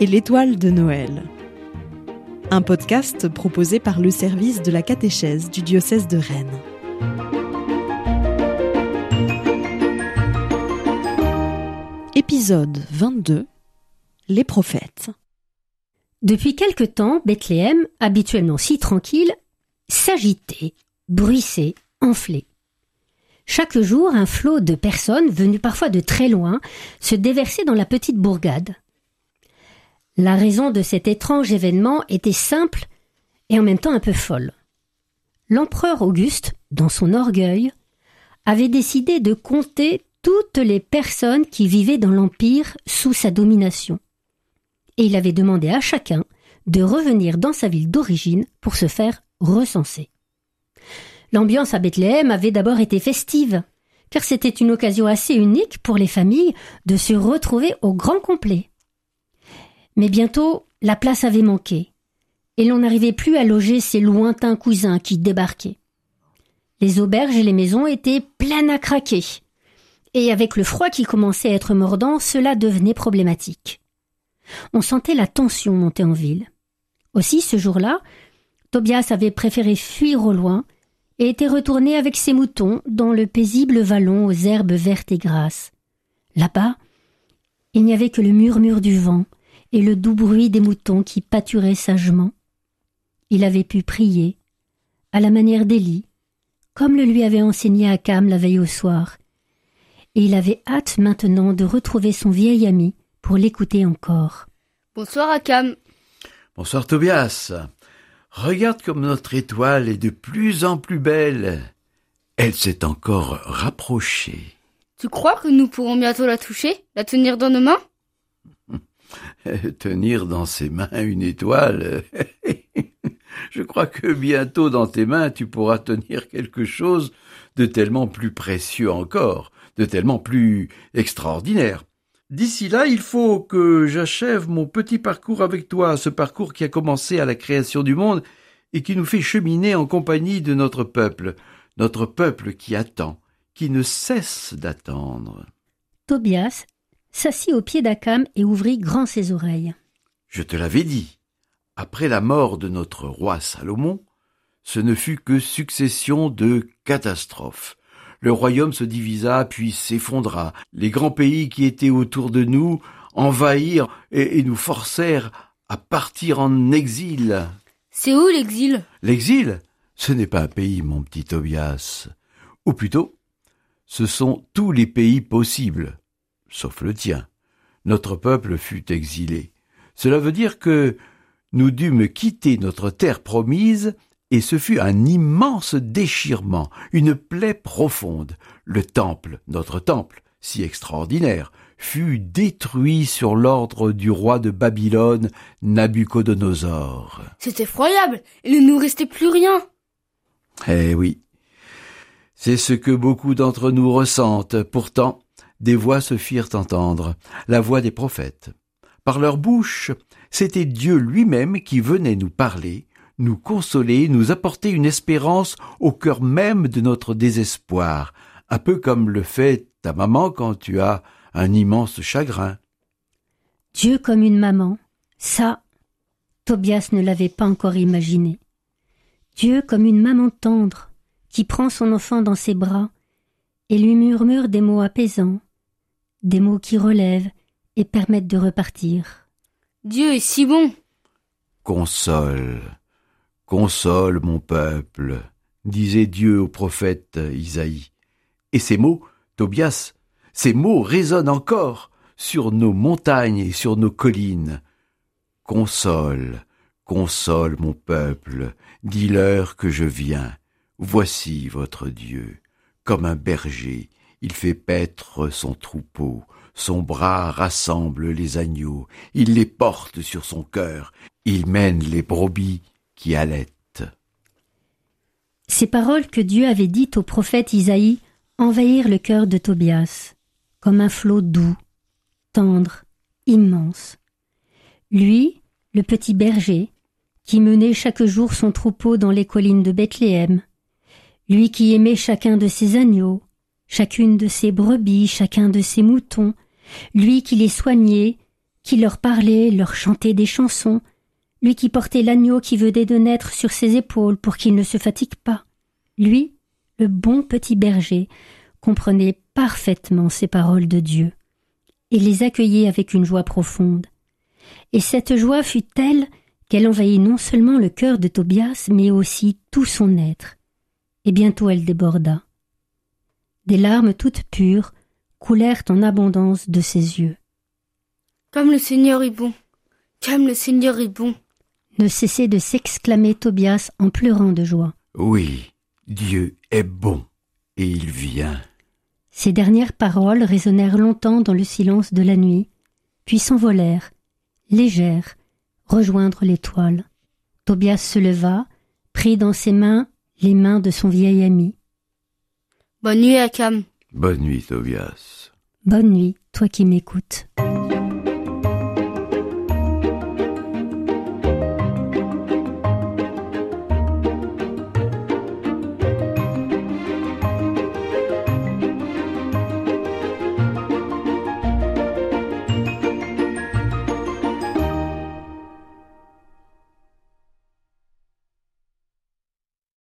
Et l'étoile de Noël. Un podcast proposé par le service de la catéchèse du diocèse de Rennes. Épisode 22 Les prophètes. Depuis quelque temps, Bethléem, habituellement si tranquille, s'agitait, bruissait, enflait. Chaque jour, un flot de personnes, venues parfois de très loin, se déversait dans la petite bourgade. La raison de cet étrange événement était simple et en même temps un peu folle. L'empereur Auguste, dans son orgueil, avait décidé de compter toutes les personnes qui vivaient dans l'Empire sous sa domination. Et il avait demandé à chacun de revenir dans sa ville d'origine pour se faire recenser. L'ambiance à Bethléem avait d'abord été festive, car c'était une occasion assez unique pour les familles de se retrouver au grand complet. Mais bientôt, la place avait manqué, et l'on n'arrivait plus à loger ces lointains cousins qui débarquaient. Les auberges et les maisons étaient pleines à craquer, et avec le froid qui commençait à être mordant, cela devenait problématique. On sentait la tension monter en ville. Aussi, ce jour-là, Tobias avait préféré fuir au loin et était retourné avec ses moutons dans le paisible vallon aux herbes vertes et grasses. Là-bas, il n'y avait que le murmure du vent et le doux bruit des moutons qui pâturaient sagement. Il avait pu prier, à la manière d'Élie, comme le lui avait enseigné Akam la veille au soir, et il avait hâte maintenant de retrouver son vieil ami pour l'écouter encore. Bonsoir Akam. Bonsoir Tobias. Regarde comme notre étoile est de plus en plus belle. Elle s'est encore rapprochée. Tu crois que nous pourrons bientôt la toucher, la tenir dans nos mains? Tenir dans ses mains une étoile. Je crois que bientôt dans tes mains tu pourras tenir quelque chose de tellement plus précieux encore, de tellement plus extraordinaire. D'ici là, il faut que j'achève mon petit parcours avec toi, ce parcours qui a commencé à la création du monde et qui nous fait cheminer en compagnie de notre peuple, notre peuple qui attend, qui ne cesse d'attendre. Tobias s'assit au pied d'Akam et ouvrit grand ses oreilles. Je te l'avais dit, après la mort de notre roi Salomon, ce ne fut que succession de catastrophes le royaume se divisa puis s'effondra. Les grands pays qui étaient autour de nous envahirent et, nous forcèrent à partir en exil. C'est où l'exil? L'exil? Ce n'est pas un pays, mon petit Tobias. Ou plutôt, ce sont tous les pays possibles, sauf le tien. Notre peuple fut exilé. Cela veut dire que nous dûmes quitter notre terre promise et ce fut un immense déchirement, une plaie profonde. Le temple, notre temple, si extraordinaire, fut détruit sur l'ordre du roi de Babylone, Nabucodonosor. C'est effroyable, il ne nous restait plus rien. Eh oui. C'est ce que beaucoup d'entre nous ressentent. Pourtant, des voix se firent entendre, la voix des prophètes. Par leur bouche, c'était Dieu lui-même qui venait nous parler, nous consoler, nous apporter une espérance au cœur même de notre désespoir, un peu comme le fait ta maman quand tu as un immense chagrin. Dieu comme une maman, ça, Tobias ne l'avait pas encore imaginé. Dieu comme une maman tendre, qui prend son enfant dans ses bras et lui murmure des mots apaisants, des mots qui relèvent et permettent de repartir. Dieu est si bon. Console, Console mon peuple, disait Dieu au prophète Isaïe. Et ces mots, Tobias, ces mots résonnent encore sur nos montagnes et sur nos collines. Console, console mon peuple, dis-leur que je viens. Voici votre Dieu. Comme un berger, il fait paître son troupeau, son bras rassemble les agneaux, il les porte sur son cœur, il mène les brebis qui Ces paroles que Dieu avait dites au prophète Isaïe envahirent le cœur de Tobias, comme un flot doux, tendre, immense. Lui, le petit berger, qui menait chaque jour son troupeau dans les collines de Bethléem, lui qui aimait chacun de ses agneaux, chacune de ses brebis, chacun de ses moutons, lui qui les soignait, qui leur parlait, leur chantait des chansons, lui qui portait l'agneau qui venait de naître sur ses épaules pour qu'il ne se fatigue pas. Lui, le bon petit berger, comprenait parfaitement ces paroles de Dieu et les accueillait avec une joie profonde. Et cette joie fut telle qu'elle envahit non seulement le cœur de Tobias, mais aussi tout son être. Et bientôt elle déborda. Des larmes toutes pures coulèrent en abondance de ses yeux. Comme le Seigneur est bon. Comme le Seigneur est bon. Ne cessait de s'exclamer Tobias en pleurant de joie. Oui, Dieu est bon, et il vient. Ces dernières paroles résonnèrent longtemps dans le silence de la nuit, puis s'envolèrent, légères, rejoindre l'étoile. Tobias se leva, prit dans ses mains les mains de son vieil ami. Bonne nuit, Akam. Bonne nuit, Tobias. Bonne nuit, toi qui m'écoutes.